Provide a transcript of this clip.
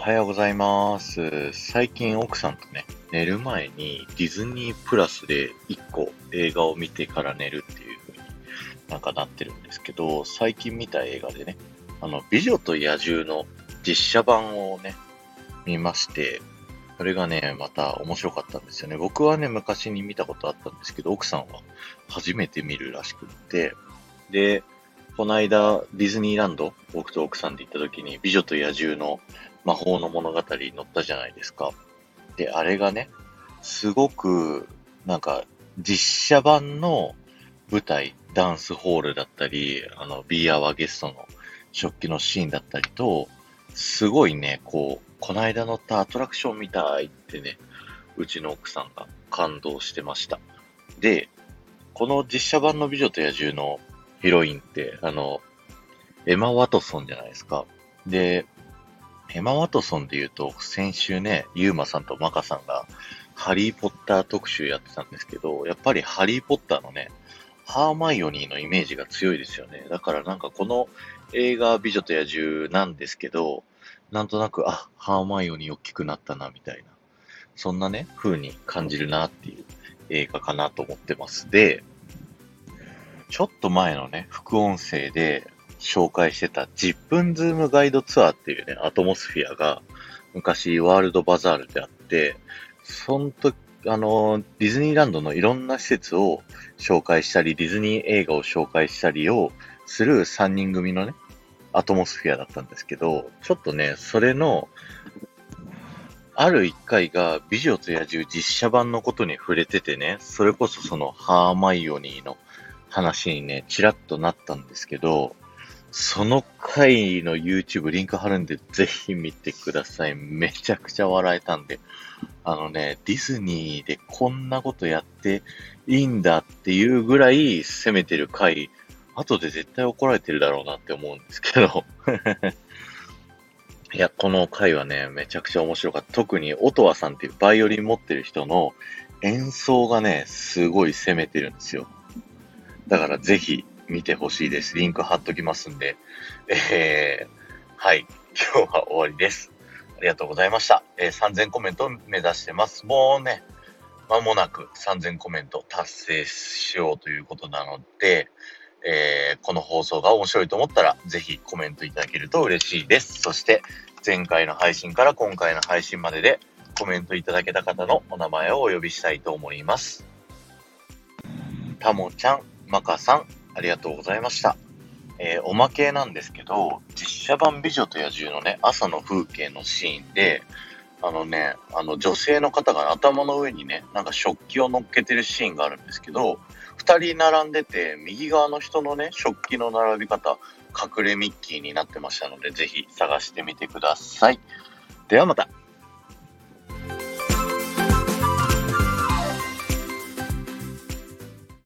はようございます。最近奥さんとね、寝る前にディズニープラスで1個映画を見てから寝るっていう風になんかなってるんですけど、最近見た映画でね、あの、美女と野獣の実写版をね、見まして、それがね、また面白かったんですよね。僕はね、昔に見たことあったんですけど、奥さんは初めて見るらしくって、で、この間、ディズニーランド、僕と奥さんで行った時に、美女と野獣の魔法の物語に載ったじゃないですか。で、あれがね、すごく、なんか、実写版の舞台、ダンスホールだったり、あの、ビーアワーゲストの食器のシーンだったりと、すごいね、こう、この間乗ったアトラクションみたいってね、うちの奥さんが感動してました。で、この実写版の美女と野獣のヒロインって、あの、エマ・ワトソンじゃないですか。で、エマ・ワトソンで言うと、先週ね、ユーマさんとマカさんが、ハリー・ポッター特集やってたんですけど、やっぱりハリー・ポッターのね、ハーマイオニーのイメージが強いですよね。だからなんかこの映画、美女と野獣なんですけど、なんとなく、あ、ハーマイオニー大きくなったな、みたいな。そんなね、風に感じるなっていう映画かなと思ってます。で、ちょっと前のね、副音声で紹介してた10分ズームガイドツアーっていうね、アトモスフィアが昔ワールドバザールであって、その時、あの、ディズニーランドのいろんな施設を紹介したり、ディズニー映画を紹介したりをする3人組のね、アトモスフィアだったんですけど、ちょっとね、それの、ある一回が美女と野獣実写版のことに触れててね、それこそそのハーマイオニーの話にね、ちらっとなったんですけど、その回の YouTube リンク貼るんでぜひ見てください。めちゃくちゃ笑えたんで。あのね、ディズニーでこんなことやっていいんだっていうぐらい攻めてる回、後で絶対怒られてるだろうなって思うんですけど。いや、この回はね、めちゃくちゃ面白かった。特に、オトワさんっていうバイオリン持ってる人の演奏がね、すごい攻めてるんですよ。だからぜひ見てほしいです。リンク貼っときますんで。えー、はい。今日は終わりです。ありがとうございました。えー3000コメントを目指してます。もうね、間もなく3000コメント達成しようということなので、えーこの放送が面白いと思ったら、ぜひコメントいただけると嬉しいです。そして、前回の配信から今回の配信まででコメントいただけた方のお名前をお呼びしたいと思います。たもちゃん、まかさん、ありがとうございました。えーおまけなんですけど、実写版美女と野獣のね、朝の風景のシーンで、あのね、あの女性の方が頭の上にね、なんか食器を乗っけてるシーンがあるんですけど、二人並んでて、右側の人のね、食器の並び方、隠れミッキーになってましたので、ぜひ探してみてください。ではまた。